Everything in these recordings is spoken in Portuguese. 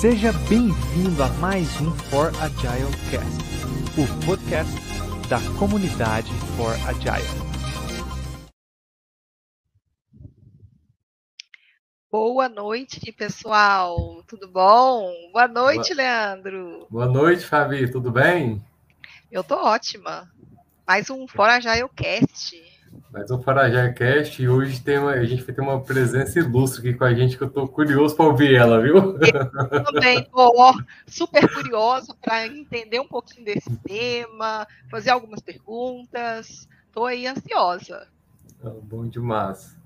Seja bem-vindo a mais um For Agile Cast, o podcast da comunidade For Agile. Boa noite, pessoal. Tudo bom? Boa noite, Boa... Leandro. Boa noite, Fabi. Tudo bem? Eu tô ótima. Mais um Fora Agile Cast. Um Fora Agile Cast e hoje tem uma, a gente vai ter uma presença ilustre aqui com a gente que eu tô curioso para ouvir ela, viu? Eu também super curiosa para entender um pouquinho desse tema, fazer algumas perguntas. Tô aí ansiosa. Ah, bom demais.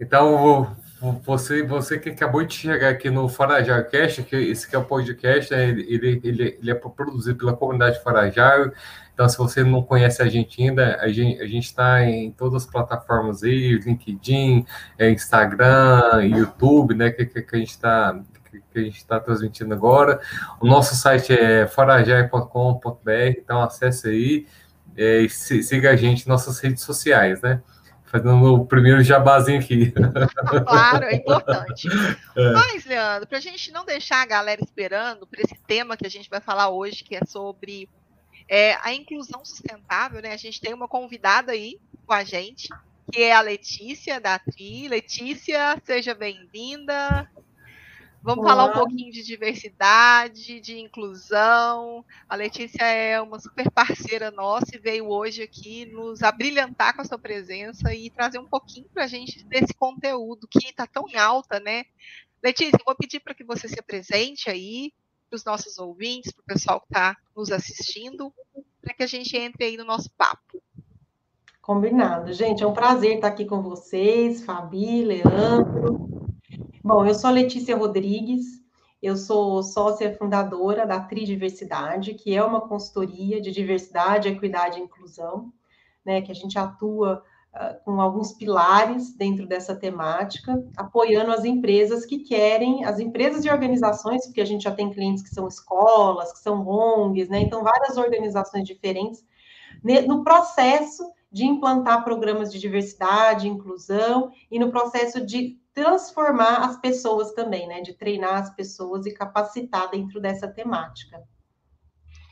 Então, você, você que acabou de chegar aqui no Farajar que esse que é o podcast, né, ele, ele, ele, é produzido pela comunidade Farajar. Então, se você não conhece a gente ainda, a gente a está em todas as plataformas aí, LinkedIn, é, Instagram, YouTube, né, que, que, que a gente está que a gente está transmitindo agora. O nosso site é forajai.com.br, então acesse aí é, e siga a gente em nossas redes sociais, né? Fazendo o primeiro jabazinho aqui. Claro, é importante. É. Mas, Leandro, para a gente não deixar a galera esperando por esse tema que a gente vai falar hoje, que é sobre é, a inclusão sustentável, né? A gente tem uma convidada aí com a gente, que é a Letícia da TRI. Letícia, seja bem-vinda. Vamos Olá. falar um pouquinho de diversidade, de inclusão. A Letícia é uma super parceira nossa e veio hoje aqui nos abrilhantar com a sua presença e trazer um pouquinho para a gente desse conteúdo que está tão em alta, né? Letícia, eu vou pedir para que você se apresente aí para os nossos ouvintes, para o pessoal que está nos assistindo, para que a gente entre aí no nosso papo. Combinado. Gente, é um prazer estar aqui com vocês, Fabi, Leandro. Bom, eu sou Letícia Rodrigues, eu sou sócia fundadora da Tridiversidade, que é uma consultoria de diversidade, equidade e inclusão, né, que a gente atua uh, com alguns pilares dentro dessa temática, apoiando as empresas que querem, as empresas e organizações, porque a gente já tem clientes que são escolas, que são ONGs, né, então várias organizações diferentes, no processo de implantar programas de diversidade, inclusão e no processo de transformar as pessoas também, né? De treinar as pessoas e capacitar dentro dessa temática.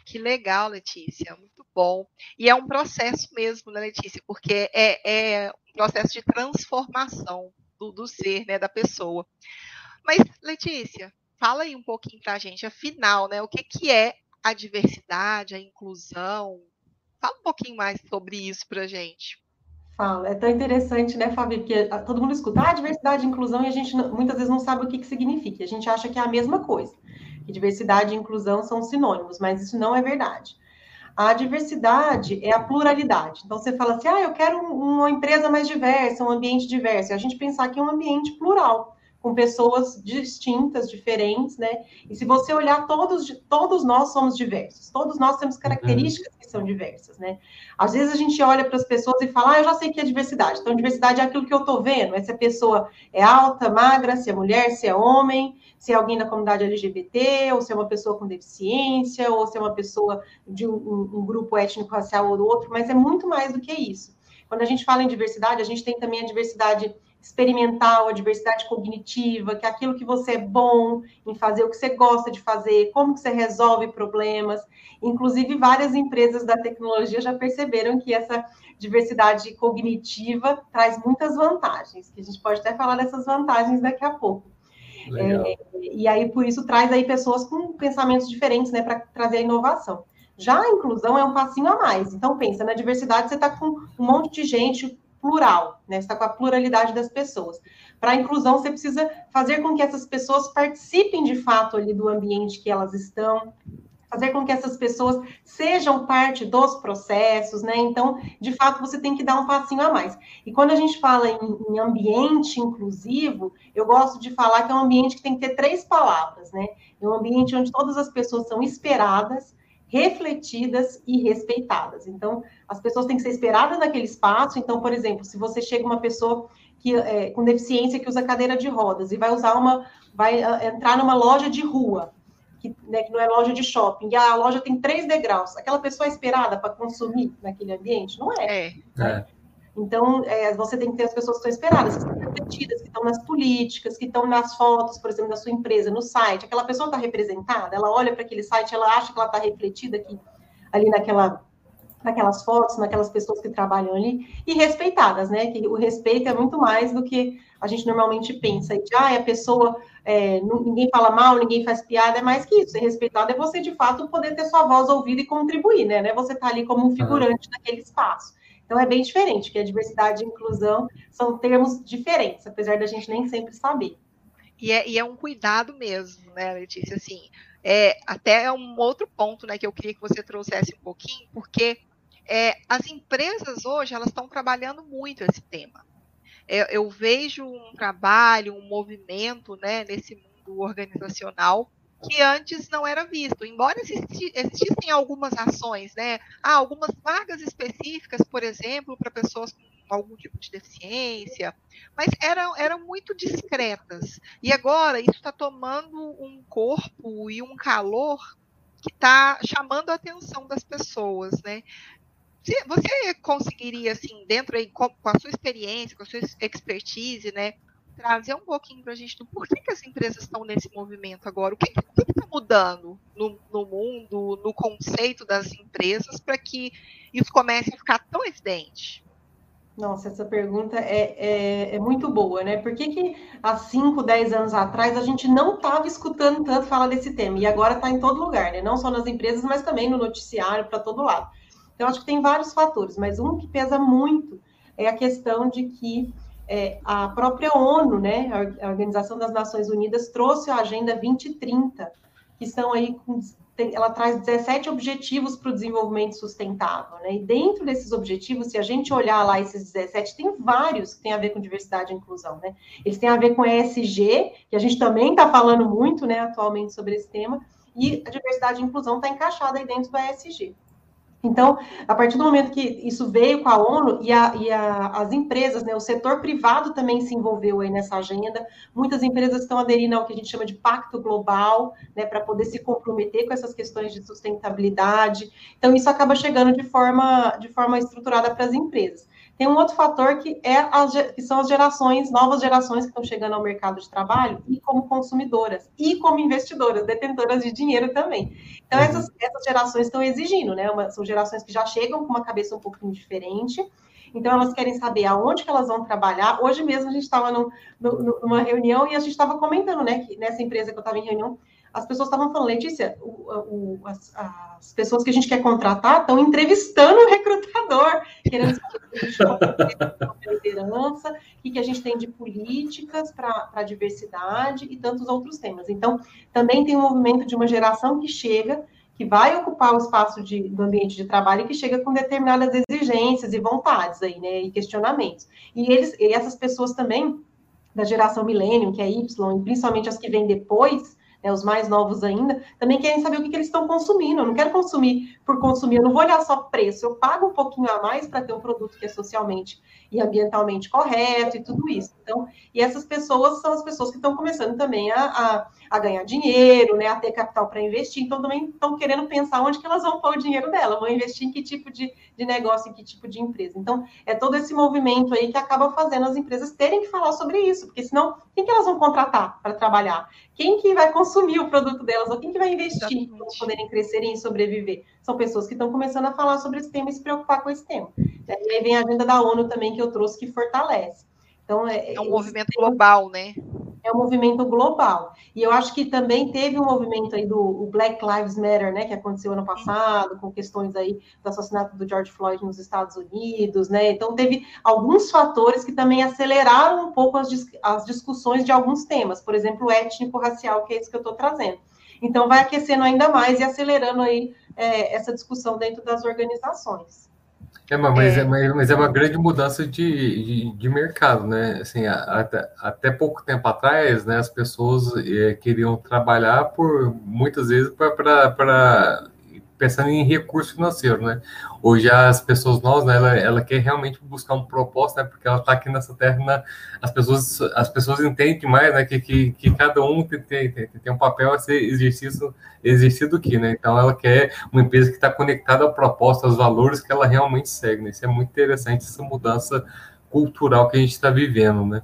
Que legal, Letícia, muito bom. E é um processo mesmo, né, Letícia? Porque é, é um processo de transformação do, do ser, né, da pessoa. Mas, Letícia, fala aí um pouquinho para a gente, afinal, né, o que, que é a diversidade, a inclusão? Fala um pouquinho mais sobre isso para a gente. Fala, é tão interessante, né, Fábio? Porque ah, todo mundo escuta ah, diversidade e inclusão e a gente muitas vezes não sabe o que, que significa. A gente acha que é a mesma coisa, que diversidade e inclusão são sinônimos, mas isso não é verdade. A diversidade é a pluralidade. Então você fala assim: ah, eu quero uma empresa mais diversa, um ambiente diverso. E a gente pensar que é um ambiente plural com pessoas distintas, diferentes, né? E se você olhar, todos, todos nós somos diversos, todos nós temos características que são diversas, né? Às vezes a gente olha para as pessoas e fala, ah, eu já sei que é diversidade. Então, diversidade é aquilo que eu estou vendo, é se a pessoa é alta, magra, se é mulher, se é homem, se é alguém da comunidade LGBT, ou se é uma pessoa com deficiência, ou se é uma pessoa de um, um grupo étnico-racial ou outro, mas é muito mais do que isso. Quando a gente fala em diversidade, a gente tem também a diversidade experimental, a diversidade cognitiva, que é aquilo que você é bom em fazer, o que você gosta de fazer, como que você resolve problemas. Inclusive, várias empresas da tecnologia já perceberam que essa diversidade cognitiva traz muitas vantagens, que a gente pode até falar dessas vantagens daqui a pouco. É, e aí, por isso, traz aí pessoas com pensamentos diferentes, né, para trazer a inovação. Já a inclusão é um passinho a mais. Então, pensa, na diversidade você está com um monte de gente plural, né? Você está com a pluralidade das pessoas. Para a inclusão, você precisa fazer com que essas pessoas participem de fato ali do ambiente que elas estão, fazer com que essas pessoas sejam parte dos processos, né? Então, de fato, você tem que dar um passinho a mais. E quando a gente fala em, em, ambiente inclusivo, eu gosto de falar que é um ambiente que tem que ter três palavras, né? É um ambiente onde todas as pessoas são esperadas, refletidas e respeitadas. Então, as pessoas têm que ser esperadas naquele espaço. Então, por exemplo, se você chega uma pessoa que é, com deficiência que usa cadeira de rodas e vai usar uma, vai uh, entrar numa loja de rua, que, né, que, não é loja de shopping, e a loja tem três degraus, aquela pessoa é esperada para consumir naquele ambiente? Não é. é. é. Então, é, você tem que ter as pessoas que estão esperadas, que estão refletidas, que estão nas políticas, que estão nas fotos, por exemplo, da sua empresa, no site. Aquela pessoa está representada, ela olha para aquele site, ela acha que ela está refletida aqui, ali naquela, naquelas fotos, naquelas pessoas que trabalham ali, e respeitadas, né? Que o respeito é muito mais do que a gente normalmente pensa. De, ah, a pessoa, é, ninguém fala mal, ninguém faz piada, é mais que isso. Ser respeitado é você, de fato, poder ter sua voz ouvida e contribuir, né? É você estar tá ali como um figurante uhum. naquele espaço. Então é bem diferente, que a diversidade e inclusão são termos diferentes, apesar da gente nem sempre saber. E é, e é um cuidado mesmo, né, Letícia? Assim, é, até é um outro ponto né, que eu queria que você trouxesse um pouquinho, porque é, as empresas hoje elas estão trabalhando muito esse tema. É, eu vejo um trabalho, um movimento né, nesse mundo organizacional que antes não era visto. Embora existi, existissem algumas ações, né? Ah, algumas vagas específicas, por exemplo, para pessoas com algum tipo de deficiência, mas eram, eram muito discretas. E agora isso está tomando um corpo e um calor que está chamando a atenção das pessoas, né? Você conseguiria, assim, dentro aí, com a sua experiência, com a sua expertise, né, trazer um pouquinho para a gente do porquê que as empresas estão nesse movimento agora, o que está mudando no, no, mundo, no conceito das empresas, para que isso comece a ficar tão evidente? Nossa, essa pergunta é, é, é, muito boa, né? Por que, que há 5, 10 anos atrás a gente não estava escutando tanto falar desse tema? E agora está em todo lugar, né? Não só nas empresas, mas também no noticiário, para todo lado. Então, acho que tem vários fatores, mas um que pesa muito é a questão de que é, a própria ONU, né, a Organização das Nações Unidas, trouxe a Agenda 2030, que são aí ela traz 17 objetivos para o desenvolvimento sustentável, né? E dentro desses objetivos, se a gente olhar lá esses 17, tem vários que têm a ver com diversidade e inclusão, né? Eles têm a ver com ESG, que a gente também está falando muito, né, atualmente sobre esse tema, e a diversidade e inclusão está encaixada aí dentro do ESG. Então, a partir do momento que isso veio com a ONU e, a, e a, as empresas, né, o setor privado também se envolveu aí nessa agenda. Muitas empresas estão aderindo ao que a gente chama de pacto global, né, para poder se comprometer com essas questões de sustentabilidade. Então, isso acaba chegando de forma, de forma estruturada para as empresas. Tem um outro fator que, é as, que são as gerações, novas gerações que estão chegando ao mercado de trabalho e como consumidoras, e como investidoras, detentoras de dinheiro também. Então, uhum. essas, essas gerações estão exigindo, né? Uma, são gerações que já chegam com uma cabeça um pouquinho diferente, então, elas querem saber aonde que elas vão trabalhar. Hoje mesmo a gente estava numa reunião e a gente estava comentando, né, que nessa empresa que eu estava em reunião, as pessoas estavam falando, Letícia, o, o, as, as, pessoas que a gente quer contratar estão entrevistando o recrutador, querendo saber a liderança, o que a gente tem de políticas para a diversidade e tantos outros temas. Então, também tem um movimento de uma geração que chega, que vai ocupar o espaço de, do ambiente de trabalho e que chega com determinadas exigências e vontades aí, né, e questionamentos. E eles, e essas pessoas também da geração milênio, que é Y, e principalmente as que vêm depois, né, os mais novos ainda, também querem saber o que, que, eles estão consumindo. Eu não quero consumir por consumir, eu não vou olhar só preço, eu pago um pouquinho a mais para ter um produto que é socialmente e ambientalmente correto e tudo isso. Então, e essas pessoas são as pessoas que estão começando também a, a, a ganhar dinheiro, né, a ter capital para investir, então também estão querendo pensar onde que elas vão pôr o dinheiro dela, vão investir em que tipo de, de negócio, em que tipo de empresa. Então, é todo esse movimento aí que acaba fazendo as empresas terem que falar sobre isso, porque senão, quem que elas vão contratar para trabalhar? Quem que vai consumir o produto delas? Ou quem que vai investir para poderem crescer e sobreviver? São pessoas que estão começando a falar sobre esse tema e se preocupar com esse tema. E aí vem a agenda da ONU também que eu trouxe, que fortalece. Então, é, é um movimento global, né? É um movimento global. E eu acho que também teve um movimento aí do Black Lives Matter, né, que aconteceu ano passado, com questões aí do assassinato do George Floyd nos Estados Unidos, né? Então, teve alguns fatores que também aceleraram um pouco as, as discussões de alguns temas, por exemplo, étnico-racial, que é isso que eu estou trazendo. Então, vai aquecendo ainda mais e acelerando aí é, essa discussão dentro das organizações. É, mas, é. é mas é uma grande mudança de, de, de mercado, né? Assim, até, até pouco tempo atrás, né, as pessoas é, queriam trabalhar por muitas vezes para pensando em recurso financeiro, né? Hoje as pessoas novas, né, ela, ela quer realmente buscar um propósito, né? Porque ela está aqui nessa terra, né, as pessoas as pessoas entendem mais, né? Que, que, que cada um tem, tem, tem, um papel a ser exercido, exercido aqui, né? Então ela quer uma empresa que está conectada ao propósito, aos valores que ela realmente segue, né? Isso é muito interessante, essa mudança cultural que a gente está vivendo, né?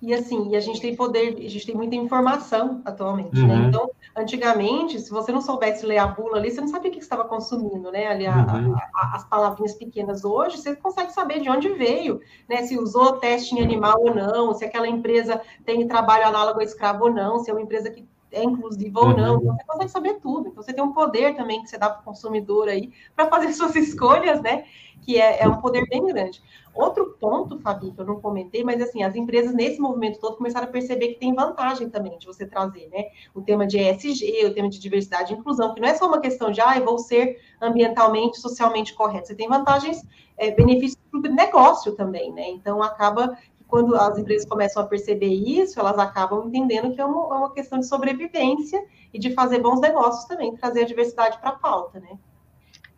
E assim, e a gente tem poder, a gente tem muita informação atualmente, né? uhum. né? Então, antigamente, se você não soubesse ler a bula ali, você não sabia o que estava consumindo, né? Ali, uhum. a, a, as palavrinhas pequenas hoje, você consegue saber de onde veio, né? Se usou teste em animal ou não, se aquela empresa tem trabalho análogo a escravo ou não, se é uma empresa que é inclusiva ou não, uhum. você consegue saber tudo. Então você tem um poder também que você dá para o consumidor aí para fazer suas escolhas, né? Que é, é, um poder bem grande. Outro ponto, Fabi, que eu não comentei, mas assim, as empresas nesse movimento todo começaram a perceber que tem vantagem também de você trazer, né? O tema de ESG, o tema de diversidade e inclusão, que não é só uma questão de, ah, eu vou ser ambientalmente, socialmente correto. Você tem vantagens, é, benefícios para o negócio também, né? Então acaba quando as empresas começam a perceber isso, elas acabam entendendo que é uma, é uma questão de sobrevivência e de fazer bons negócios também, trazer a diversidade para a pauta, né?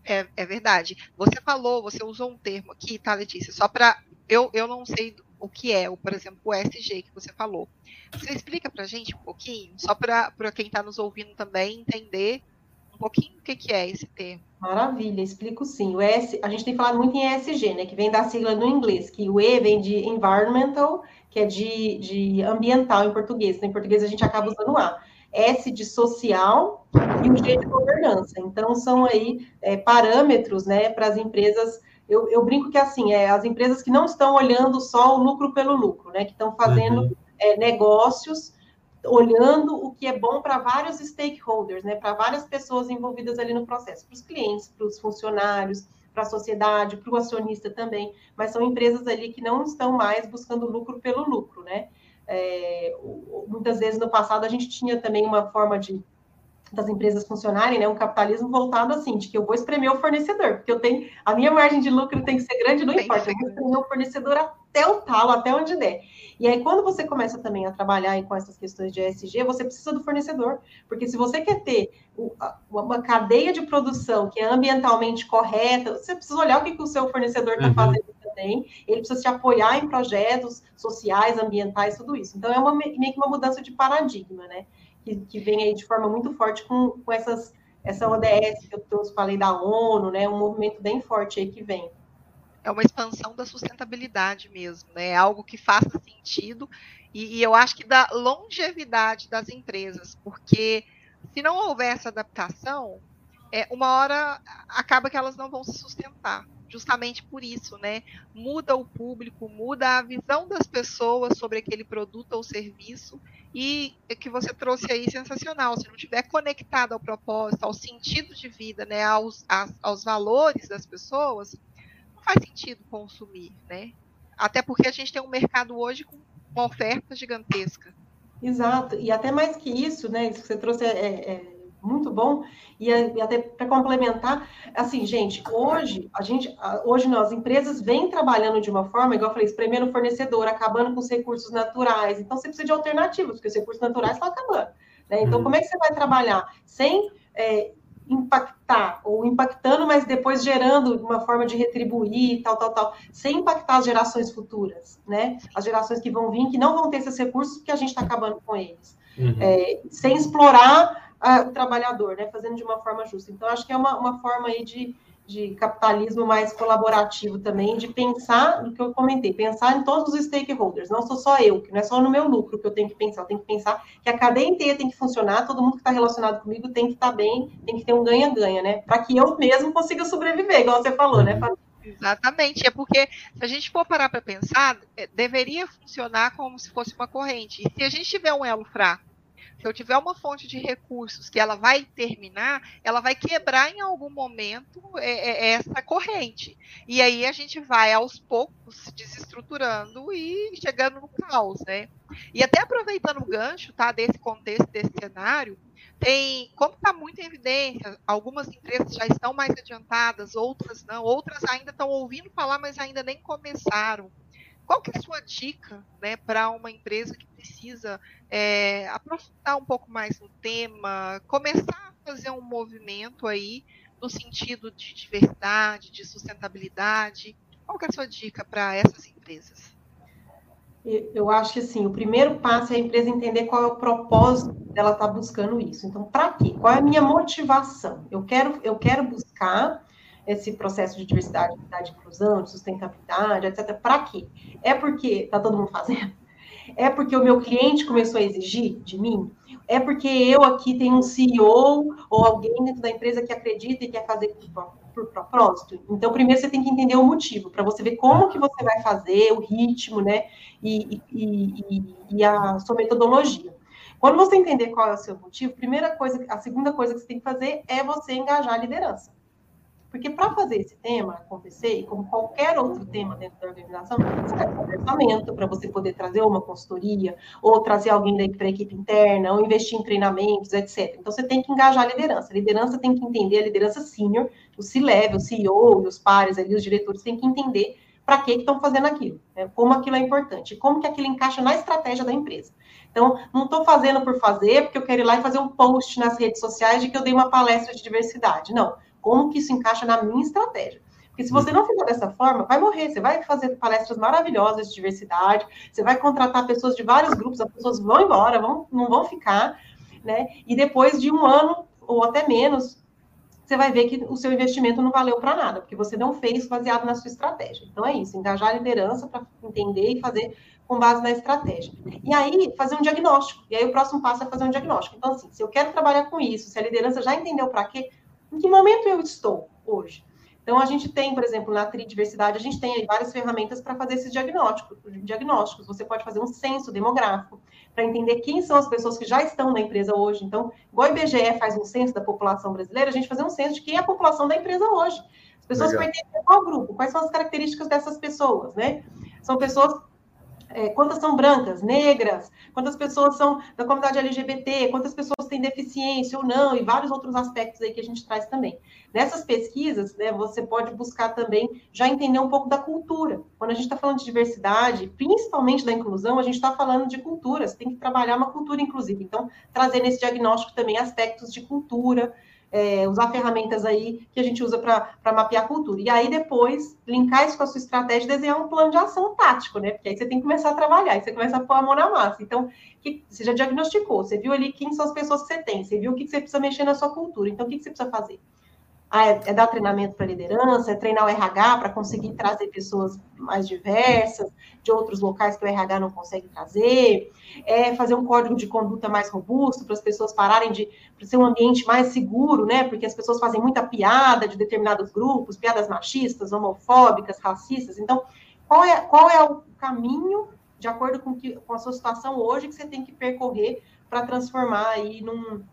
É, é, verdade. Você falou, você usou um termo aqui, tá, Letícia? Só para. Eu, eu não sei o que é, o, por exemplo, o SG que você falou. Você explica para gente um pouquinho, só para quem está nos ouvindo também entender pouquinho o que, que é esse termo. Maravilha, explico sim. O S, a gente tem falado muito em ESG, né? Que vem da sigla no inglês, que o E vem de environmental, que é de, de ambiental em português. Então, em português a gente acaba usando o A. S de social e o G de governança. Então, são aí é, parâmetros, né, para as empresas. Eu, eu, brinco que assim, é as empresas que não estão olhando só o lucro pelo lucro, né? Que estão fazendo uhum. é, negócios olhando o que é bom para vários stakeholders, né, para várias pessoas envolvidas ali no processo, para os clientes, para os funcionários, para a sociedade, para o acionista também, mas são empresas ali que não estão mais buscando lucro pelo lucro, né? É, muitas vezes no passado a gente tinha também uma forma de das empresas funcionarem, né, um capitalismo voltado assim, de que eu vou espremer o fornecedor, porque eu tenho, a minha margem de lucro tem que ser grande, não tem importa, eu vou espremer o fornecedor até o talo, até onde der. E aí, quando você começa também a trabalhar com essas questões de ESG, você precisa do fornecedor. Porque se você quer ter uma cadeia de produção que é ambientalmente correta, você precisa olhar o que, que o seu fornecedor está uhum. fazendo também. Ele precisa te apoiar em projetos sociais, ambientais, tudo isso. Então, é uma, meio que uma mudança de paradigma, né? Que, que vem aí de forma muito forte com, com essas, essa ODS que eu, eu falei da ONU, né? Um movimento bem forte aí que vem é uma expansão da sustentabilidade mesmo, né? É algo que faça sentido e, e, eu acho que da longevidade das empresas, porque se não houver essa adaptação, é, uma hora acaba que elas não vão se sustentar. Justamente por isso, né? Muda o público, muda a visão das pessoas sobre aquele produto ou serviço e é que você trouxe aí sensacional. Se não estiver conectado ao propósito, ao sentido de vida, né? Aos, aos, aos valores das pessoas, faz sentido consumir, né? Até porque a gente tem um mercado hoje com uma oferta gigantesca. Exato, e até mais que isso, né? Isso que você trouxe é, é muito bom. E, até para complementar, assim, gente, hoje a gente, hoje nós empresas vêm trabalhando de uma forma, igual eu falei, espremendo o fornecedor, acabando com os recursos naturais. Então você precisa de alternativas, porque os recursos naturais estão acabando. Né? Então, uhum. como é que você vai trabalhar sem é, impactar, ou impactando, mas depois gerando uma forma de retribuir, tal, tal, tal, sem impactar as gerações futuras, né? As gerações que vão vir, que não vão ter esses recursos, porque a gente está acabando com eles. Uhum. É, sem explorar o trabalhador, né? Fazendo de uma forma justa. Então, acho que é uma, uma forma aí de, de capitalismo mais colaborativo também, de pensar no que eu comentei, pensar em todos os stakeholders, não sou só eu, que não é só no meu lucro que eu tenho que pensar, eu tenho que pensar que a cadeia inteira tem que funcionar, todo mundo que está relacionado comigo tem que estar tá bem, tem que ter um ganha-ganha, né? Para que eu mesmo consiga sobreviver, igual você falou, né? Exatamente, é porque se a gente for parar para pensar, é, deveria funcionar como se fosse uma corrente. E se a gente tiver um elo fraco se eu tiver uma fonte de recursos que ela vai terminar, ela vai quebrar em algum momento é, é, é essa corrente. E aí a gente vai aos poucos se desestruturando e chegando no caos, né? E até aproveitando o gancho, tá, desse contexto, desse cenário, tem, como está muito em evidência, algumas empresas já estão mais adiantadas, outras não, outras ainda estão ouvindo falar, mas ainda nem começaram. Qual que é a sua dica né, para uma empresa que precisa é, aprofundar um pouco mais no tema, começar a fazer um movimento aí no sentido de diversidade, de sustentabilidade? Qual é a sua dica para essas empresas? Eu acho que assim, o primeiro passo é a empresa entender qual é o propósito dela estar tá buscando isso. Então, para quê? Qual é a minha motivação? Eu quero, eu quero buscar esse processo de diversidade, de inclusão, de sustentabilidade, etc. Para quê? É porque está todo mundo fazendo? É porque o meu cliente começou a exigir de mim? É porque eu aqui tenho um CEO ou alguém dentro da empresa que acredita e quer fazer por, por propósito? Então, primeiro você tem que entender o motivo, para você ver como que você vai fazer, o ritmo, né? E, e, e, e a sua metodologia. Quando você entender qual é o seu motivo, primeira coisa, a segunda coisa que você tem que fazer é você engajar a liderança. Porque para fazer esse tema acontecer, e como qualquer outro tema dentro da organização, você vai fazer orçamento para você poder trazer uma consultoria, ou trazer alguém para a equipe interna, ou investir em treinamentos, etc. Então, você tem que engajar a liderança. A liderança tem que entender, a liderança senior, o C-level, o CEO, os pares ali, os diretores, têm que entender para que estão fazendo aquilo, né? como aquilo é importante, como que aquilo encaixa na estratégia da empresa. Então, não estou fazendo por fazer, porque eu quero ir lá e fazer um post nas redes sociais de que eu dei uma palestra de diversidade. Não como que isso encaixa na minha estratégia. Porque se você não fizer dessa forma, vai morrer. Você vai fazer palestras maravilhosas de diversidade, você vai contratar pessoas de vários grupos, as pessoas vão embora, vão, não vão ficar, né? E depois de um ano ou até menos, você vai ver que o seu investimento não valeu para nada, porque você não fez baseado na sua estratégia. Então é isso, engajar a liderança para entender e fazer com base na estratégia. E aí, fazer um diagnóstico. E aí, o próximo passo é fazer um diagnóstico. Então, assim, se eu quero trabalhar com isso, se a liderança já entendeu para quê, em que momento eu estou hoje? Então, a gente tem, por exemplo, na Tridiversidade, a gente tem várias ferramentas para fazer esses diagnósticos, diagnósticos. Você pode fazer um censo demográfico para entender quem são as pessoas que já estão na empresa hoje. Então, igual o IBGE faz um censo da população brasileira, a gente fazer um censo de quem é a população da empresa hoje. As pessoas Legal. pertencem a qual grupo? Quais são as características dessas pessoas, né? São pessoas é, quantas são brancas, negras, quantas pessoas são da comunidade LGBT, quantas pessoas têm deficiência ou não, e vários outros aspectos aí que a gente traz também. Nessas pesquisas, né, você pode buscar também já entender um pouco da cultura. Quando a gente está falando de diversidade, principalmente da inclusão, a gente está falando de cultura, você tem que trabalhar uma cultura inclusiva. Então, trazer nesse diagnóstico também aspectos de cultura, é, usar ferramentas aí que a gente usa para mapear a cultura. E aí depois linkar isso com a sua estratégia e desenhar um plano de ação tático, né? Porque aí você tem que começar a trabalhar, aí você começa a pôr a mão na massa. Então, que, você já diagnosticou, você viu ali quem são as pessoas que você tem, você viu o que, você precisa mexer na sua cultura. Então, o que você precisa fazer? Ah, é, é dar treinamento para liderança, é treinar o RH para conseguir trazer pessoas mais diversas, de outros locais que o RH não consegue trazer, é fazer um código de conduta mais robusto para as pessoas pararem de ser um ambiente mais seguro, né? Porque as pessoas fazem muita piada de determinados grupos, piadas machistas, homofóbicas, racistas. Então, qual é, qual é o caminho, de acordo com, que, com a sua situação hoje, que você tem que percorrer para transformar aí num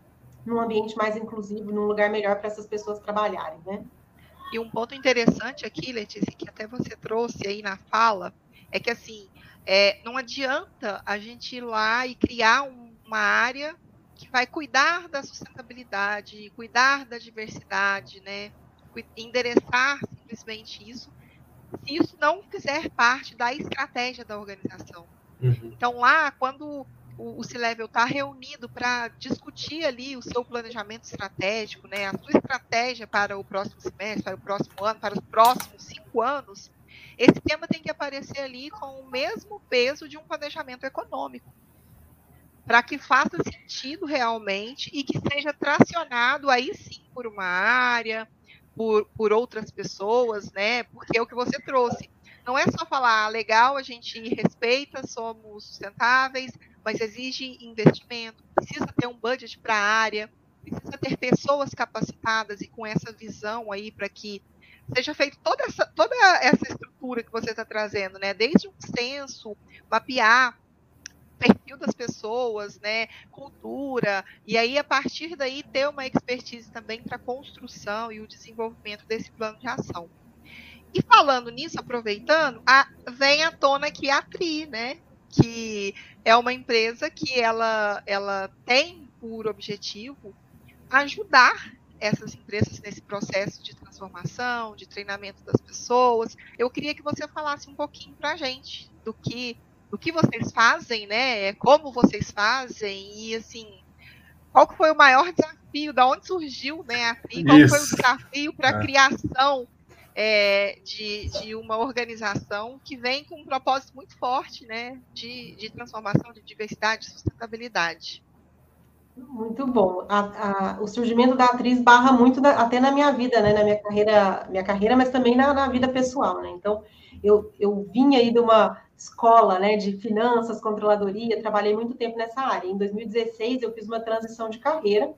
num ambiente mais inclusivo, num lugar melhor para essas pessoas trabalharem, né? E um ponto interessante aqui, Letícia, que até você trouxe aí na fala, é que assim, é, não adianta a gente ir lá e criar um, uma área que vai cuidar da sustentabilidade, cuidar da diversidade, né? Endereçar simplesmente isso, se isso não fizer parte da estratégia da organização. Uhum. Então, lá, quando o, o C-Level está reunido para discutir ali o seu planejamento estratégico, né, a sua estratégia para o próximo semestre, para o próximo ano, para os próximos cinco anos, esse tema tem que aparecer ali com o mesmo peso de um planejamento econômico, para que faça sentido realmente e que seja tracionado aí sim por uma área, por, por outras pessoas, né? Porque é o que você trouxe. Não é só falar, ah, legal, a gente respeita, somos sustentáveis, mas exige investimento, precisa ter um budget para a área, precisa ter pessoas capacitadas e com essa visão aí para que seja feita toda essa, toda essa estrutura que você está trazendo, né? Desde um censo, mapear perfil das pessoas, né, cultura, e aí a partir daí ter uma expertise também para a construção e o desenvolvimento desse plano de ação. E falando nisso, aproveitando, a, vem à tona aqui a TRI, né? Que é uma empresa que ela, ela tem por objetivo ajudar essas empresas nesse processo de transformação, de treinamento das pessoas. Eu queria que você falasse um pouquinho para a gente do que, do que vocês fazem, né? Como vocês fazem e assim, qual que foi o maior desafio da onde surgiu né, a qual Isso. foi o desafio para a é. criação é, de, de uma organização que vem com um propósito muito forte né, de, de transformação, de diversidade, de sustentabilidade. Muito bom. A, a, o surgimento da atriz barra muito da, até na minha vida, né? Na minha carreira, minha carreira, mas também na, na, vida pessoal, né? Então, eu, eu vim aí de uma escola, né, de finanças, controladoria, trabalhei muito tempo nessa área. Em 2016, eu fiz uma transição de carreira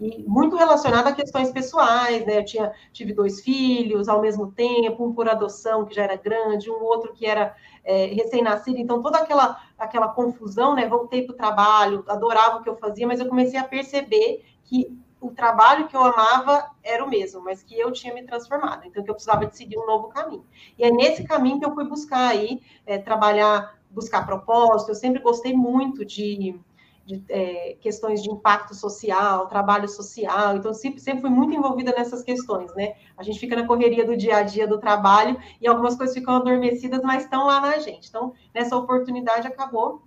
e muito relacionada a questões pessoais, né? Eu tinha, tive dois filhos ao mesmo tempo, um por adoção, que já era grande, um outro que era é, recém-nascido, então toda aquela, aquela confusão, né? Voltei para o trabalho, adorava o que eu fazia, mas eu comecei a perceber que o trabalho que eu amava era o mesmo, mas que eu tinha me transformado, então que eu precisava de seguir um novo caminho. E é nesse caminho que eu fui buscar aí, é, trabalhar, buscar propósito, eu sempre gostei muito de de é, questões de impacto social, trabalho social, então sempre, sempre fui muito envolvida nessas questões, né? A gente fica na correria do dia a dia do trabalho e algumas coisas ficam adormecidas, mas estão lá na gente. Então, nessa oportunidade acabou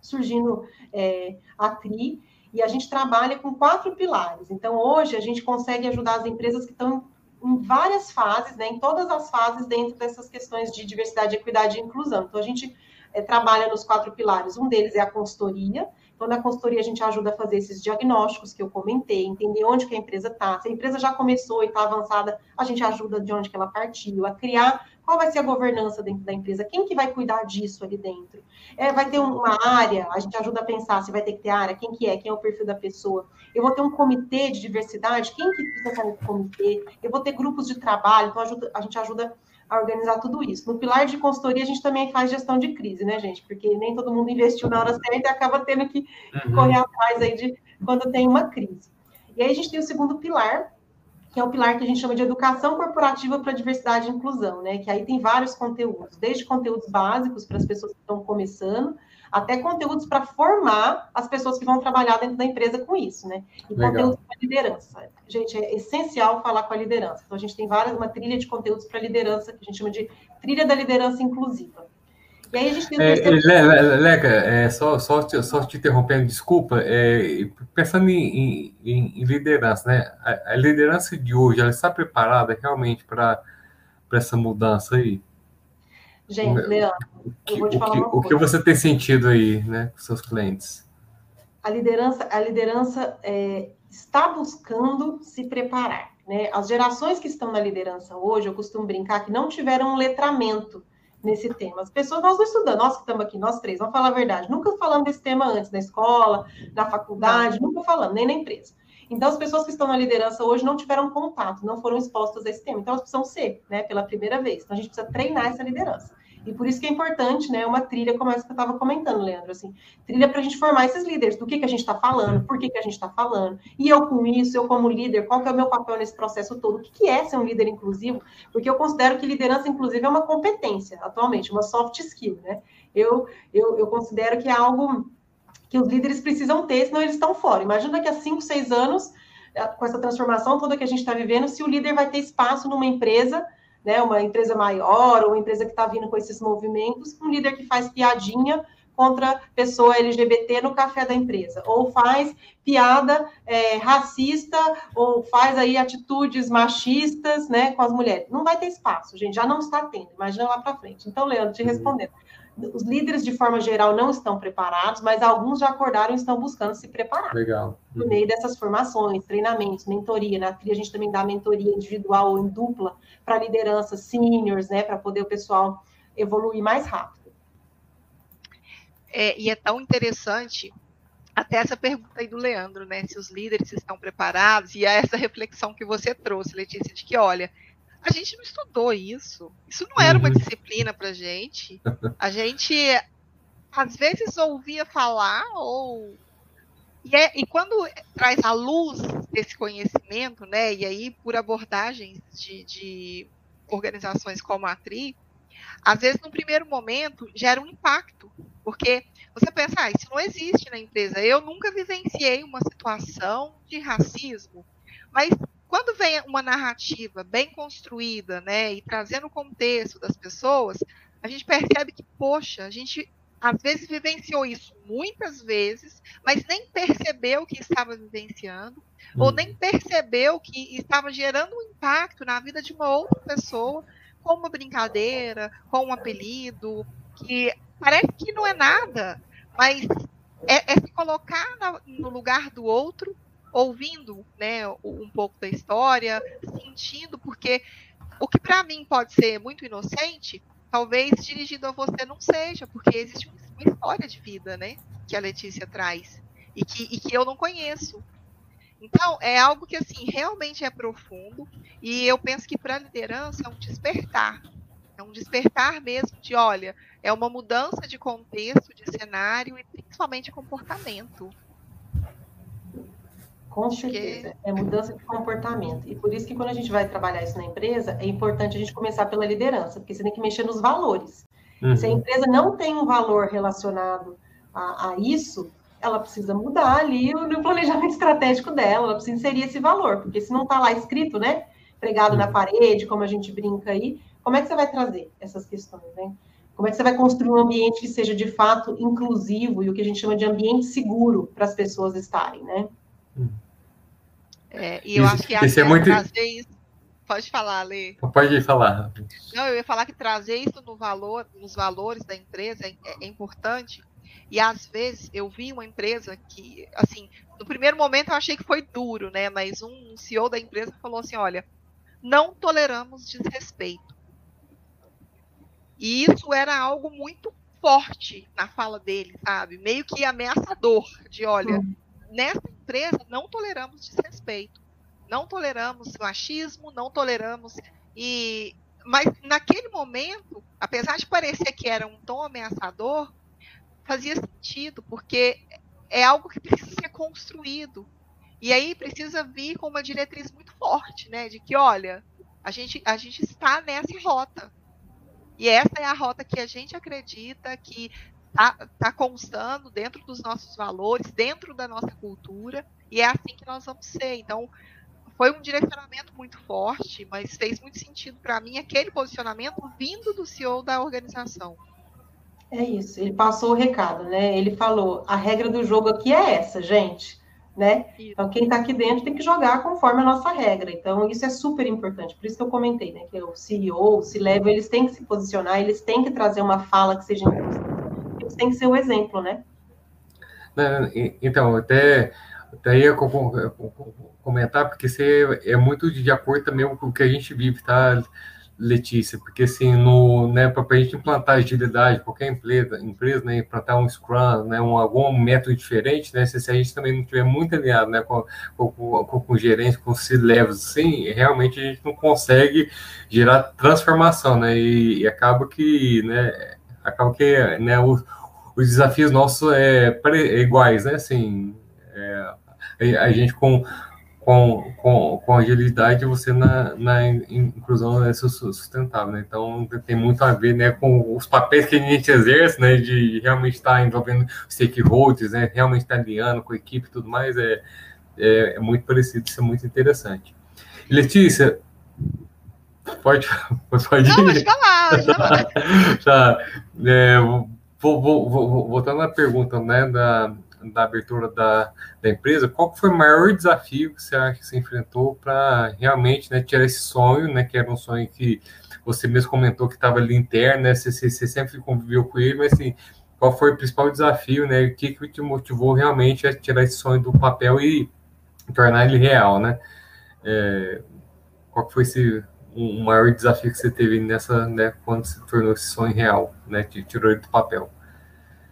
surgindo é, a TRI e a gente trabalha com quatro pilares. Então, hoje a gente consegue ajudar as empresas que estão em várias fases, né, em todas as fases dentro dessas questões de diversidade, equidade e inclusão. Então, a gente é, trabalha nos quatro pilares. Um deles é a consultoria, então, na consultoria, a gente ajuda a fazer esses diagnósticos que eu comentei, entender onde que a empresa está. Se a empresa já começou e está avançada, a gente ajuda de onde que ela partiu, a criar qual vai ser a governança dentro da empresa, quem que vai cuidar disso ali dentro. É, vai ter uma área, a gente ajuda a pensar se vai ter que ter área, quem que é, quem é o perfil da pessoa. Eu vou ter um comitê de diversidade, quem que precisa estar no comitê? Eu vou ter grupos de trabalho, então ajuda, a gente ajuda a organizar tudo isso. No pilar de consultoria, a gente também faz gestão de crise, né, gente? Porque nem todo mundo investiu na hora certa e acaba tendo que uhum. correr atrás aí de quando tem uma crise. E aí a gente tem o segundo pilar, que é o pilar que a gente chama de educação corporativa para diversidade e inclusão, né? Que aí tem vários conteúdos, desde conteúdos básicos para as pessoas que estão começando, até conteúdos para formar as pessoas que vão trabalhar dentro da empresa com isso, né? E Legal. conteúdos para liderança. Gente, é essencial falar com a liderança. Então, a gente tem várias, uma trilha de conteúdos para liderança, que a gente chama de trilha da liderança inclusiva. E aí a gente tem... É, é Lega, é, só, só, te, só te interrompendo, desculpa, é, pensando em, em, em, liderança, né? A, a, liderança de hoje, ela está preparada realmente para essa mudança aí? Gente, Leandro, eu vou te falar o que. O que você tem sentido aí, né, com seus clientes? A liderança, a liderança é, está buscando se preparar, né? As gerações que estão na liderança hoje, eu costumo brincar que não tiveram um letramento nesse tema. As pessoas, nós não estudamos, nós que estamos aqui, nós três, vamos falar a verdade, nunca falamos desse tema antes, na escola, na faculdade, nunca falamos, nem na empresa. Então, as pessoas que estão na liderança hoje não tiveram contato, não foram expostas a esse tema. Então, elas precisam ser, né, pela primeira vez. Então, a gente precisa treinar essa liderança. E por isso que é importante, né, uma trilha como essa que eu estava comentando, Leandro, assim, trilha para a gente formar esses líderes, do que, que a gente está falando, por que, que a gente está falando, e eu com isso, eu como líder, qual que é o meu papel nesse processo todo, o que, que é ser um líder inclusivo, porque eu considero que liderança inclusiva é uma competência, atualmente, uma soft skill, né, eu, eu, eu considero que é algo que os líderes precisam ter, senão eles estão fora. Imagina daqui a 5, 6 anos, eh, com essa transformação toda que a gente está vivendo, se o líder vai ter espaço numa empresa né, uma empresa maior ou uma empresa que está vindo com esses movimentos, um líder que faz piadinha contra pessoa LGBT no café da empresa, ou faz piada é, racista, ou faz aí atitudes machistas, né, com as mulheres. Não vai ter espaço, gente, já não está tendo, imagina lá para frente. Então, Leandro, te uhum. respondendo, os líderes, de forma geral, não estão preparados, mas alguns já acordaram e estão buscando se preparar. Legal. Uhum. Por meio dessas formações, treinamentos, mentoria. Na TRI, a gente também dá mentoria individual ou em dupla para lideranças seniors, né, para poder o pessoal evoluir mais rápido. É, e é tão interessante até essa pergunta aí do Leandro, né? Se os líderes estão preparados, e é essa reflexão que você trouxe, Letícia, de que, olha, a gente não estudou isso. Isso não era uma uhum. disciplina para gente. A gente às vezes ouvia falar ou e, é, e quando traz a luz desse conhecimento, né? E aí por abordagens de, de organizações como a TRI, às vezes no primeiro momento gera um impacto, porque você pensa, ah, isso não existe na empresa. Eu nunca vivenciei uma situação de racismo, mas quando vem uma narrativa bem construída, né, e trazendo o contexto das pessoas, a gente percebe que, poxa, a gente às vezes vivenciou isso muitas vezes, mas nem percebeu que estava vivenciando, hum. ou nem percebeu que estava gerando um impacto na vida de uma outra pessoa, com uma brincadeira, com um apelido, que parece que não é nada, mas é, é se colocar no lugar do outro, ouvindo né, um pouco da história, sentindo, porque o que para mim pode ser muito inocente, talvez dirigido a você não seja, porque existe uma história de vida, né, que a Letícia traz e que, e que eu não conheço. Então, é algo que assim realmente é profundo e eu penso que para a liderança é um despertar. É um despertar mesmo de, olha, é uma mudança de contexto, de cenário e principalmente comportamento. Com certeza, é mudança de comportamento. E por isso que quando a gente vai trabalhar isso na empresa, é importante a gente começar pela liderança, porque você tem que mexer nos valores. Uhum. Se a empresa não tem um valor relacionado a, a, isso, ela precisa mudar ali no planejamento estratégico dela, ela precisa inserir esse valor, porque se não está lá escrito, né, pregado uhum. na parede, como a gente brinca aí, como é que você vai trazer essas questões, né? Como é que você vai construir um ambiente que seja de fato inclusivo e o que a gente chama de ambiente seguro para as pessoas estarem, né? Uhum. É, e eu isso, acho que isso é muito... trazer isso. Pode falar, Lê. Pode falar. Não, eu ia falar que trazer isso no valor, nos valores da empresa é, é importante. E às vezes eu vi uma empresa que, assim, no primeiro momento eu achei que foi duro, né? Mas um CEO da empresa falou assim: olha, não toleramos desrespeito. E isso era algo muito forte na fala dele, sabe? Meio que ameaçador, de olha, uhum nessa empresa não toleramos desrespeito, não toleramos machismo, não toleramos e mas naquele momento, apesar de parecer que era um tom ameaçador, fazia sentido, porque é algo que precisa ser construído. E aí precisa vir com uma diretriz muito forte, né, de que olha, a gente a gente está nessa rota. E essa é a rota que a gente acredita que está tá constando dentro dos nossos valores, dentro da nossa cultura, e é assim que nós vamos ser. Então, foi um direcionamento muito forte, mas fez muito sentido para mim aquele posicionamento vindo do CEO da organização. É isso, ele passou o recado, né? Ele falou: a regra do jogo aqui é essa, gente. Né? Então, quem está aqui dentro tem que jogar conforme a nossa regra. Então, isso é super importante. Por isso que eu comentei, né? Que o CEO, o C-Level, eles têm que se posicionar, eles têm que trazer uma fala que seja inclusiva tem que ser o exemplo, né? Então, até, até ia comentar, porque você é muito de acordo também com o que a gente vive, tá, Letícia? Porque, assim, no, né, para a gente implantar agilidade, qualquer empresa, empresa né, implantar um Scrum, né, um, algum método diferente, né, se, se a gente também não tiver muito alinhado né, com, com, com, com gerência, com C-levels, assim, realmente a gente não consegue gerar transformação, né, e, e acaba que, né, acaba que, né, o, os desafios nossos é, é iguais, né? Assim, é, a gente com, com, com, com agilidade, você na, na inclusão é sustentável, né? Então, tem muito a ver né, com os papéis que a gente exerce, né? De realmente estar tá envolvendo stakeholders, né? Realmente estar tá alinhando com a equipe e tudo mais, é, é, é muito parecido, isso é muito interessante. Letícia, pode, pode Não, pode falar. tá, é, vou, vou, vou, voltando à pergunta né, da, da abertura da, da empresa, qual foi o maior desafio que você acha que você enfrentou para realmente né, tirar esse sonho, né, que era um sonho que você mesmo comentou que estava ali interno, né, você, você, sempre conviveu com ele, mas assim, qual foi o principal desafio, né, o que, que te motivou realmente a tirar esse sonho do papel e tornar ele real, né? É, qual foi esse o maior desafio que você teve nessa, né, quando se tornou esse sonho real, né, que tirou ele do papel?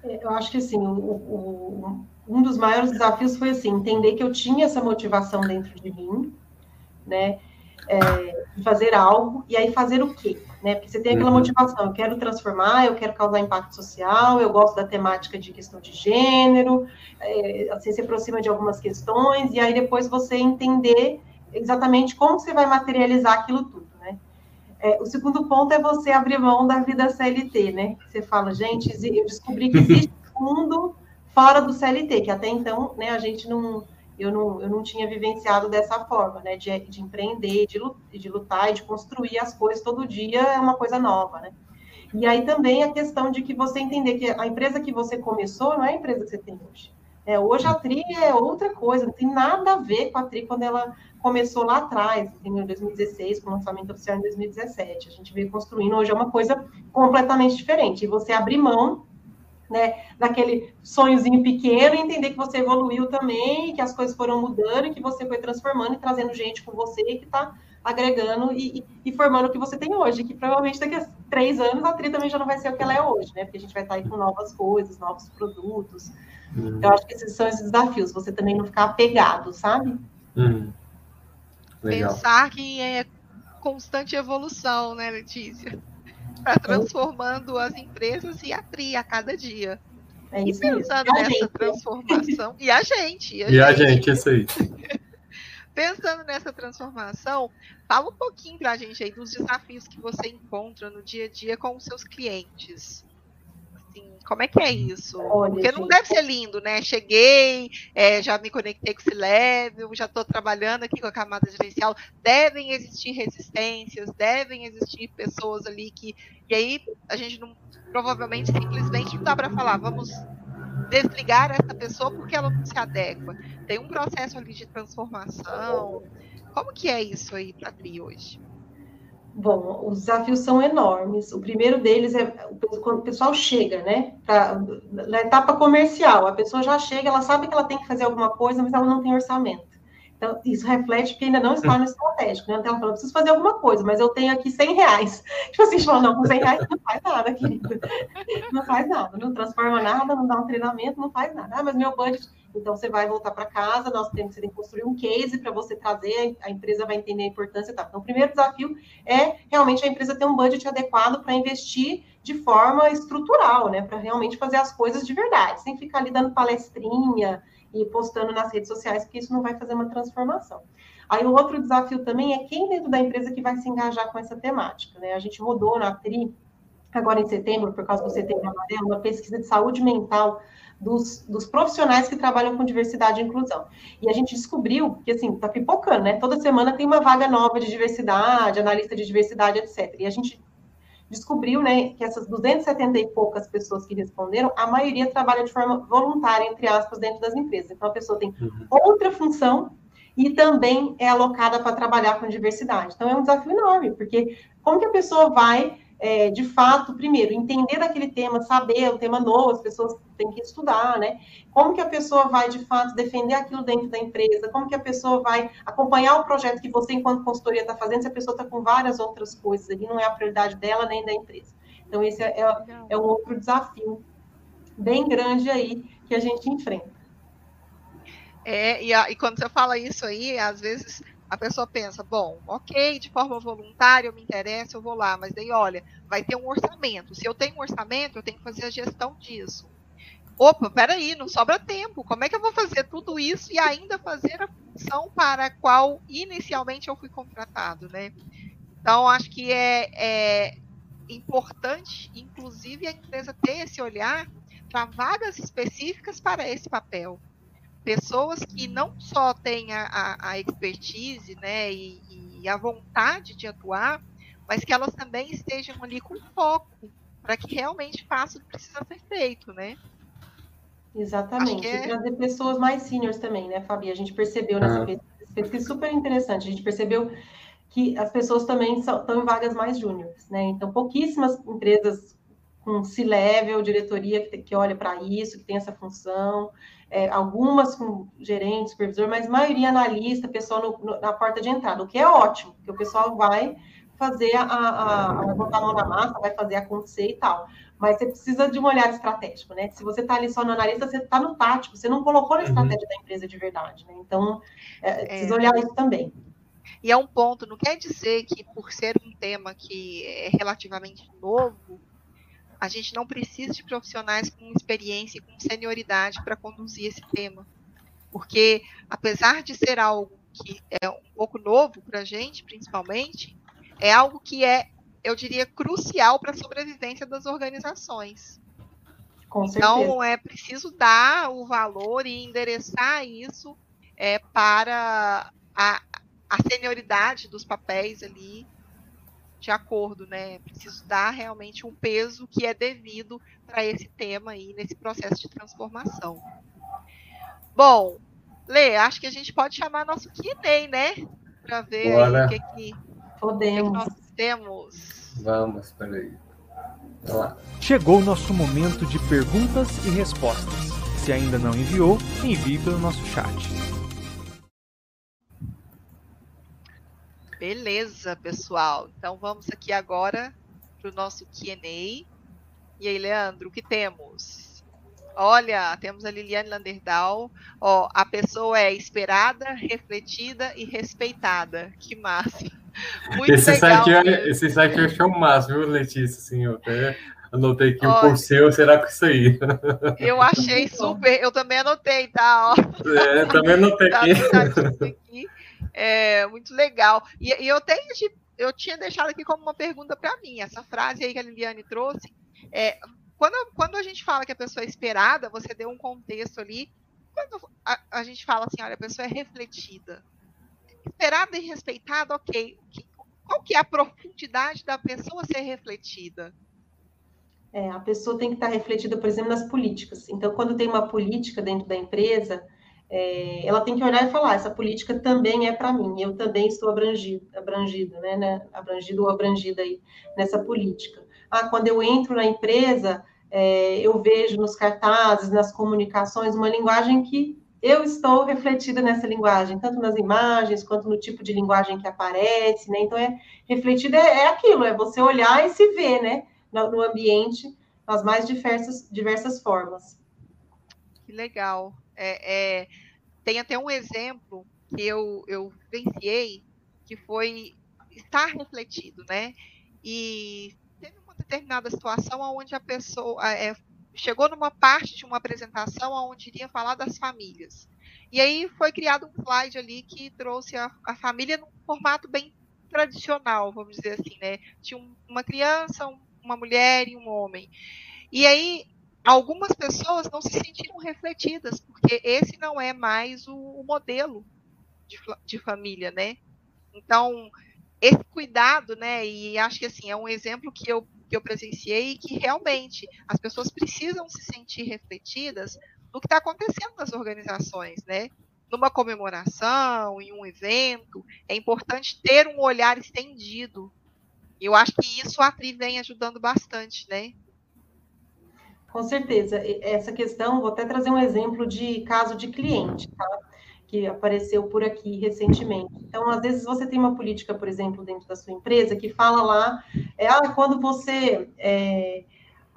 Eu acho que assim, o, o, um dos maiores desafios foi assim, entender que eu tinha essa motivação dentro de mim, né, é, de fazer algo, e aí fazer o quê? Né? Porque você tem aquela uhum. motivação, eu quero transformar, eu quero causar impacto social, eu gosto da temática de questão de gênero, é, assim, se aproxima de algumas questões, e aí depois você entender exatamente como você vai materializar aquilo tudo. É, o segundo ponto é você abrir mão da vida CLT, né? Você fala, gente, eu descobri que existe um mundo fora do CLT, que até então, né, a gente não, eu não, eu não tinha vivenciado dessa forma, né, de, de empreender, de, de lutar e de construir as coisas todo dia é uma coisa nova, né? E aí também a questão de que você entender que a empresa que você começou não é a empresa que você tem hoje. É, hoje a Tri é outra coisa, não tem nada a ver com a Tri quando ela começou lá atrás, em 2016, com o lançamento oficial em 2017. A gente veio construindo, hoje é uma coisa completamente diferente. E você abrir mão né, daquele sonhozinho pequeno e entender que você evoluiu também, que as coisas foram mudando, e que você foi transformando e trazendo gente com você que está agregando e, e, formando o que você tem hoje, que provavelmente daqui a três anos a Tri também já não vai ser o que ela é hoje, né? Porque a gente vai estar aí com novas coisas, novos produtos. Hum. Eu acho que esses são esses desafios, você também não ficar apegado, sabe? Hum. Pensar que é constante evolução, né, Letícia? Está transformando as empresas e a Tri a cada dia. É e pensando nessa gente. transformação. E a gente. E a, e a gente, gente, isso aí. pensando nessa transformação, fala um pouquinho para a gente aí dos desafios que você encontra no dia a dia com os seus clientes. Assim, como é que é isso? Olha, Porque não gente, deve ser lindo, né? Cheguei, é, já me conectei com esse level, já estou trabalhando aqui com a camada gerencial. Devem existir resistências, devem existir pessoas ali que. E aí a gente não. Provavelmente, simplesmente não dá para falar, vamos desligar essa pessoa porque ela não se adequa. Tem um processo ali de transformação. Como que é isso aí para a Tri hoje? Bom, os desafios são enormes. O primeiro deles é quando o pessoal chega, né? Pra, na etapa comercial, a pessoa já chega, ela sabe que ela tem que fazer alguma coisa, mas ela não tem orçamento. Então, isso reflete que ainda não está no estratégico, né? Então, ela fala, preciso fazer alguma coisa, mas eu tenho aqui 100 reais. Tipo assim, fala, não, com 100 reais não faz nada, querido. Não faz nada, não transforma nada, não dá um treinamento, não faz nada. Ah, mas meu budget... Então, você vai voltar para casa, nós temos, você tem que construir um case para você trazer, a empresa vai entender a importância. Tá? Então, o primeiro desafio é realmente a empresa ter um budget adequado para investir de forma estrutural, né? Para realmente fazer as coisas de verdade, sem ficar ali dando palestrinha, e postando nas redes sociais, porque isso não vai fazer uma transformação. Aí o outro desafio também é quem dentro da empresa que vai se engajar com essa temática, né? A gente rodou na TRI, agora em setembro, por causa do setembro amarelo, uma pesquisa de saúde mental dos, dos, profissionais que trabalham com diversidade e inclusão. E a gente descobriu que, assim, tá pipocando, né? Toda semana tem uma vaga nova de diversidade, analista de diversidade, etc. E a gente descobriu, né, que essas 270 e poucas pessoas que responderam, a maioria trabalha de forma voluntária, entre aspas, dentro das empresas. Então, a pessoa tem uhum. outra função e também é alocada para trabalhar com diversidade. Então, é um desafio enorme, porque como que a pessoa vai é, de fato, primeiro, entender daquele tema, saber o tema novo, as pessoas têm que estudar, né? Como que a pessoa vai, de fato, defender aquilo dentro da empresa? Como que a pessoa vai acompanhar o projeto que você, enquanto consultoria, está fazendo, se a pessoa está com várias outras coisas ali, não é a prioridade dela nem da empresa. Então, esse é, é, é um outro desafio bem grande aí que a gente enfrenta. É, e, a, e quando você fala isso aí, às vezes a pessoa pensa, bom, ok, de forma voluntária, eu me interessa, eu vou lá, mas daí, olha, vai ter um orçamento. Se eu tenho um orçamento, eu tenho que fazer a gestão disso. Opa, peraí, não sobra tempo. Como é que eu vou fazer tudo isso e ainda fazer a função para a qual inicialmente eu fui contratado, né? Então, acho que é, é importante, inclusive, a empresa ter esse olhar para vagas específicas para esse papel pessoas que não só têm a, a expertise né, e, e, a vontade de atuar, mas que elas também estejam ali com foco para que realmente faça o que precisa ser feito, né? Exatamente. É... E trazer pessoas mais seniors também, né, Fabi? A gente percebeu nessa uhum. pesquisa super interessante. A gente percebeu que as pessoas também estão em vagas mais júniores, né? Então, pouquíssimas empresas com C-level, diretoria que, que olha para isso, que tem essa função, é, algumas com gerente, supervisor, mas maioria analista, pessoal no, no, na porta de entrada, o que é ótimo, porque o pessoal vai fazer a, a, a botar a mão na massa, vai fazer acontecer e tal. Mas você precisa de um olhar estratégico, né? Se você está ali só no analista, você está no tático, você não colocou na uhum. estratégia da empresa de verdade, né? Então, é, precisa é. olhar isso também. E é um ponto, não quer dizer que por ser um tema que é relativamente novo, a gente não precisa de profissionais com experiência e com senioridade para conduzir esse tema. Porque, apesar de ser algo que é um pouco novo para a gente, principalmente, é algo que é, eu diria, crucial para a sobrevivência das organizações. Com então, é preciso dar o valor e endereçar isso é, para a, a senioridade dos papéis ali de acordo, né? Preciso dar realmente um peso que é devido para esse tema aí, nesse processo de transformação. Bom, Lê, acho que a gente pode chamar nosso Q&A, né? Para ver o que, que, Podemos. que, nós temos. Vamos, peraí. Chegou o nosso momento de perguntas e respostas. Se ainda não enviou, envie pelo nosso chat. Beleza, pessoal. Então vamos aqui agora para o nosso Q&A. E aí, Leandro, o que temos? Olha, temos a Liliane Landerdal. Ó, a pessoa é esperada, refletida e respeitada. Que massa. Muito esse legal. Site, é, esse site eu achei o máximo, viu, Letícia? Assim, eu até anotei aqui o por seu, será que isso aí? Eu achei super, eu também anotei, tá? Ó. É, também anotei tá aqui. É, muito legal. E, e, eu tenho, eu tinha deixado aqui como uma pergunta para mim, essa frase aí que a Liliane trouxe. É, quando, quando a gente fala que a pessoa é esperada, você deu um contexto ali. Quando a, a gente fala assim, olha, a pessoa é refletida. Esperada e respeitada, ok. Qual que é a profundidade da pessoa ser refletida? É, a pessoa tem que estar refletida, por exemplo, nas políticas. Então, quando tem uma política dentro da empresa, é, ela tem que olhar e falar: essa política também é para mim, eu também estou abrangido, abrangido, né, né, abrangido ou abrangida aí nessa política. Ah, quando eu entro na empresa, é, eu vejo nos cartazes, nas comunicações, uma linguagem que eu estou refletida nessa linguagem, tanto nas imagens quanto no tipo de linguagem que aparece, né? Então, é refletida é, é aquilo, é você olhar e se ver, né, no, no ambiente, nas mais diversas, diversas formas. Que legal. É, é, tem até um exemplo que eu, eu que foi estar refletido, né? E teve uma determinada situação onde a pessoa é, chegou numa parte de uma apresentação onde iria falar das famílias. E aí foi criado um slide ali que trouxe a, a família num formato bem tradicional, vamos dizer assim, né? Tinha uma criança, uma mulher e um homem. E aí algumas pessoas não se sentiram refletidas, porque esse não é mais o, o modelo de, de, família, né? Então, esse cuidado, né? E acho que assim, é um exemplo que eu, que eu presenciei que realmente as pessoas precisam se sentir refletidas no que está acontecendo nas organizações, né? Numa comemoração, em um evento, é importante ter um olhar estendido. Eu acho que isso a Tri vem ajudando bastante, né? Com certeza. Essa questão, vou até trazer um exemplo de caso de cliente, tá? Que apareceu por aqui recentemente. Então, às vezes você tem uma política, por exemplo, dentro da sua empresa, que fala lá, é, ah, quando você. É,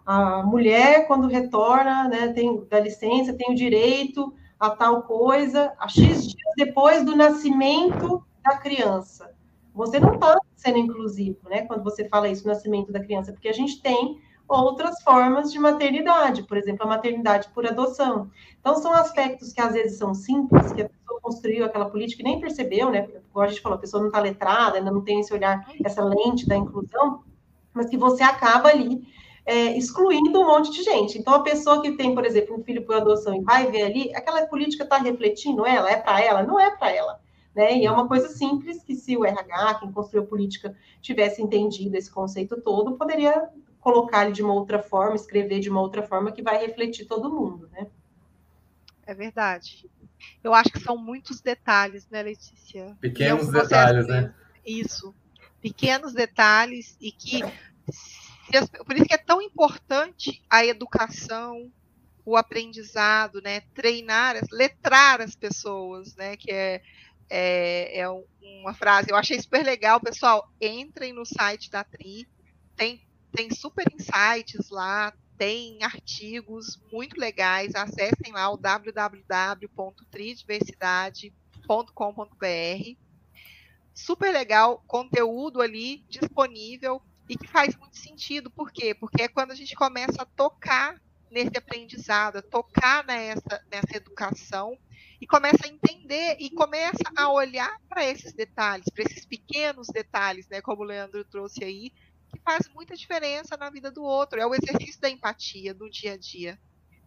a mulher, quando retorna, né, tem da licença, tem o direito a tal coisa, a X dias depois do nascimento da criança. Você não está sendo inclusivo, né, quando você fala isso, nascimento da criança, porque a gente tem outras formas de maternidade, por exemplo, a maternidade por adoção. Então, são aspectos que às vezes são simples, que a pessoa construiu aquela política e nem percebeu, né? Como a gente falou, a pessoa não está letrada, ainda não tem esse olhar, essa lente da inclusão, mas que você acaba ali é, excluindo um monte de gente. Então, a pessoa que tem, por exemplo, um filho por adoção e vai ver ali, aquela política está refletindo ela? É para ela? Não é para ela. Né? E é uma coisa simples que se o RH, quem construiu a política, tivesse entendido esse conceito todo, poderia colocar ele de uma outra forma, escrever de uma outra forma que vai refletir todo mundo, né? É verdade. Eu acho que são muitos detalhes, né, Letícia? Pequenos é detalhes, né? Isso. Pequenos detalhes e que por isso que é tão importante a educação, o aprendizado, né? Treinar, letrar as pessoas, né? Que é, é, é uma frase. Eu achei super legal, pessoal. Entrem no site da Tri, tem tem super insights lá, tem artigos muito legais. Acessem lá o www.tridiversidade.com.br. Super legal, conteúdo ali disponível e que faz muito sentido. Por quê? Porque é quando a gente começa a tocar nesse aprendizado, a tocar nessa, nessa educação e começa a entender e começa a olhar para esses detalhes, para esses pequenos detalhes, né, como o Leandro trouxe aí, que faz muita diferença na vida do outro. É o exercício da empatia do dia a dia.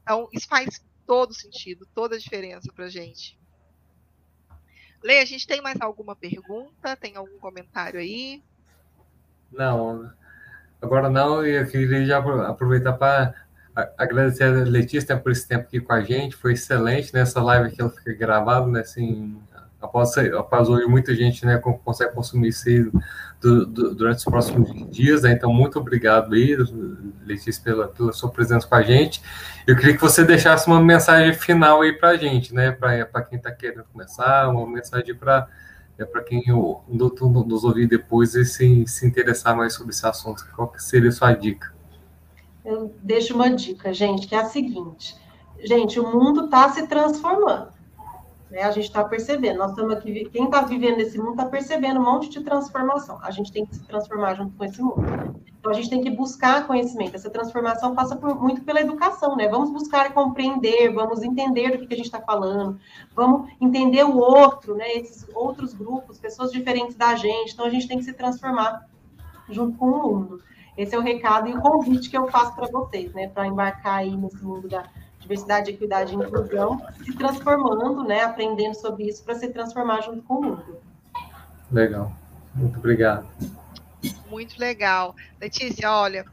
Então, isso faz todo sentido, toda a diferença para gente. Lê, a gente tem mais alguma pergunta? Tem algum comentário aí? Não, agora não, eu queria já aproveitar para agradecer a Letícia por esse tempo aqui com a gente, foi excelente nessa live que ela fica gravada, né, assim, após, após hoje muita gente, né, consegue consumir isso do, do, durante os próximos dias, né, então muito obrigado aí, Letícia, pela, pela sua presença com a gente, eu queria que você deixasse uma mensagem final aí para a gente, né, para quem está querendo começar, uma mensagem para é para quem nos ouvir depois e se, se interessar mais sobre esse assunto, qual que seria a sua dica? Eu deixo uma dica, gente, que é a seguinte. Gente, o mundo está se transformando. Né? A gente está percebendo. Nós estamos aqui, quem está vivendo nesse mundo está percebendo um monte de transformação. A gente tem que se transformar junto com esse mundo. Então a gente tem que buscar conhecimento. Essa transformação passa por, muito pela educação, né? Vamos buscar compreender, vamos entender do que, que a gente está falando, vamos entender o outro, né? Esses outros grupos, pessoas diferentes da gente. Então a gente tem que se transformar junto com o mundo. Esse é o recado e o convite que eu faço para vocês, né? Para embarcar aí nesse mundo da diversidade, equidade e inclusão, se transformando, né? Aprendendo sobre isso para se transformar junto com o mundo. Legal. Muito obrigado. Muito legal. Letícia, olha,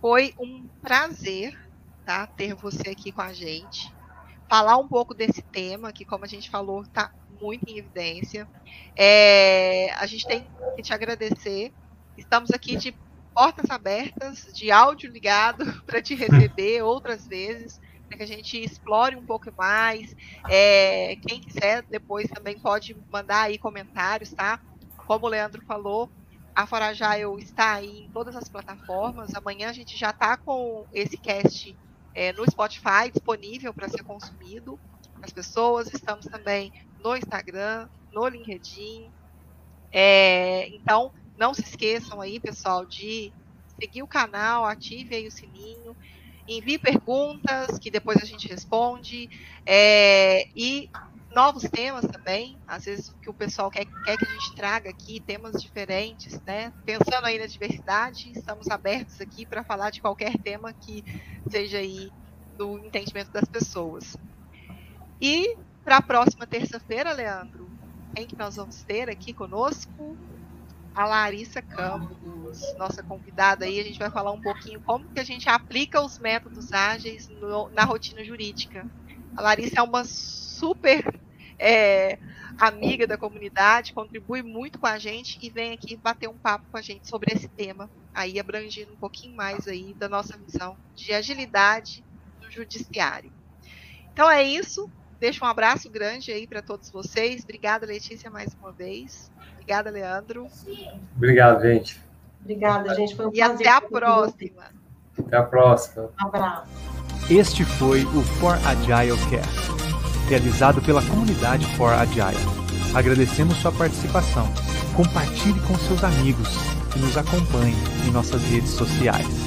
foi um prazer tá, ter você aqui com a gente. Falar um pouco desse tema, que, como a gente falou, está muito em evidência. É, a gente tem que te agradecer. Estamos aqui de portas abertas, de áudio ligado para te receber outras vezes, para que a gente explore um pouco mais. É, quem quiser depois também pode mandar aí comentários, tá? Como o Leandro falou, a Forajail está aí em todas as plataformas. Amanhã a gente já está com esse cast é, no Spotify disponível para ser consumido as pessoas. Estamos também no Instagram, no LinkedIn. É, então, não se esqueçam aí, pessoal, de seguir o canal, ative aí o sininho, envie perguntas que depois a gente responde. É, e novos temas também, às vezes que o pessoal quer, quer que a gente traga aqui, temas diferentes, né? Pensando aí na diversidade, estamos abertos aqui para falar de qualquer tema que seja aí do entendimento das pessoas. E para a próxima terça-feira, Leandro, quem que nós vamos ter aqui conosco? A Larissa Campos, nossa convidada aí, a gente vai falar um pouquinho como que a gente aplica os métodos ágeis no, na rotina jurídica. A Larissa é uma super é, amiga da comunidade, contribui muito com a gente e vem aqui bater um papo com a gente sobre esse tema, aí abrangindo um pouquinho mais aí da nossa visão de agilidade no judiciário. Então é isso. Deixo um abraço grande aí para todos vocês. Obrigada, Letícia, mais uma vez. Obrigada, Leandro. Obrigado, gente. Obrigada, gente. Foi um e até a próxima. Até a próxima. Um abraço. Este foi o For Agile Cast, realizado pela comunidade For Agile. Agradecemos sua participação. Compartilhe com seus amigos e nos acompanhe em nossas redes sociais.